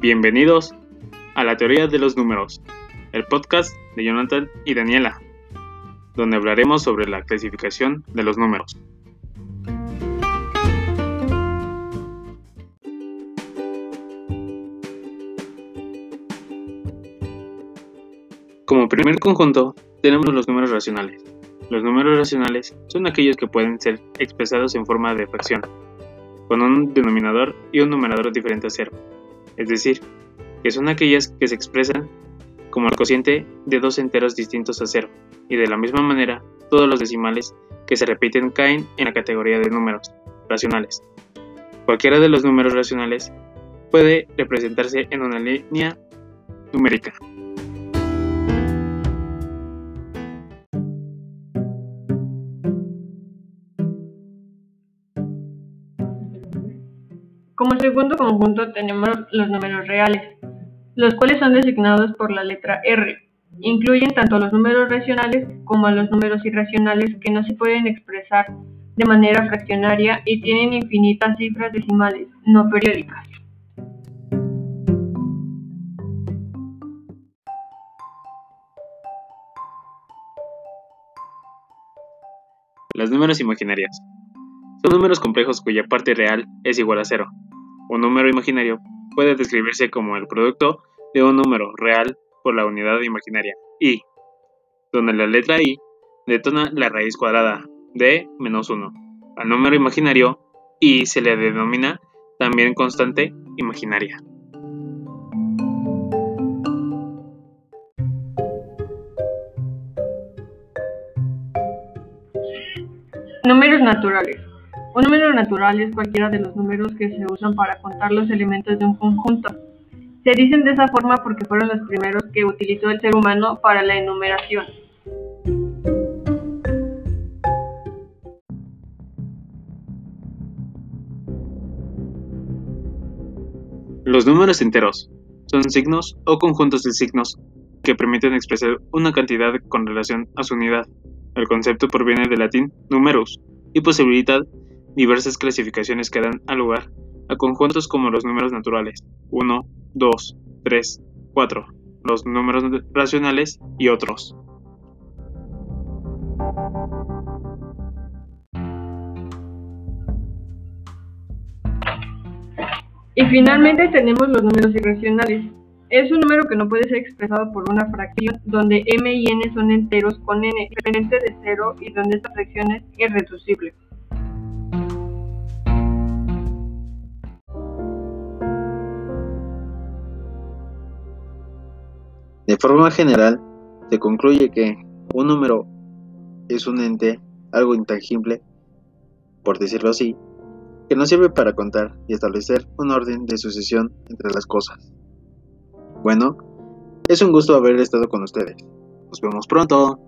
Bienvenidos a la teoría de los números, el podcast de Jonathan y Daniela, donde hablaremos sobre la clasificación de los números. Como primer conjunto tenemos los números racionales. Los números racionales son aquellos que pueden ser expresados en forma de fracción, con un denominador y un numerador diferente a cero, es decir, que son aquellas que se expresan como el cociente de dos enteros distintos a cero, y de la misma manera todos los decimales que se repiten caen en la categoría de números racionales. Cualquiera de los números racionales puede representarse en una línea numérica. Como segundo conjunto tenemos los números reales, los cuales son designados por la letra R. Incluyen tanto los números racionales como los números irracionales que no se pueden expresar de manera fraccionaria y tienen infinitas cifras decimales no periódicas. Los números imaginarios son números complejos cuya parte real es igual a cero. Un número imaginario puede describirse como el producto de un número real por la unidad imaginaria i, donde la letra i detona la raíz cuadrada de menos 1. Al número imaginario i se le denomina también constante imaginaria. Números naturales. Un número natural es cualquiera de los números que se usan para contar los elementos de un conjunto. Se dicen de esa forma porque fueron los primeros que utilizó el ser humano para la enumeración. Los números enteros son signos o conjuntos de signos que permiten expresar una cantidad con relación a su unidad. El concepto proviene del latín numerus y posibilita diversas clasificaciones que dan lugar a conjuntos como los números naturales 1, 2, 3, 4, los números racionales y otros. Y finalmente tenemos los números irracionales. Es un número que no puede ser expresado por una fracción donde m y n son enteros con n diferente de cero y donde esta fracción es irreducible. De forma general, se concluye que un número es un ente, algo intangible, por decirlo así, que nos sirve para contar y establecer un orden de sucesión entre las cosas. Bueno, es un gusto haber estado con ustedes. Nos vemos pronto.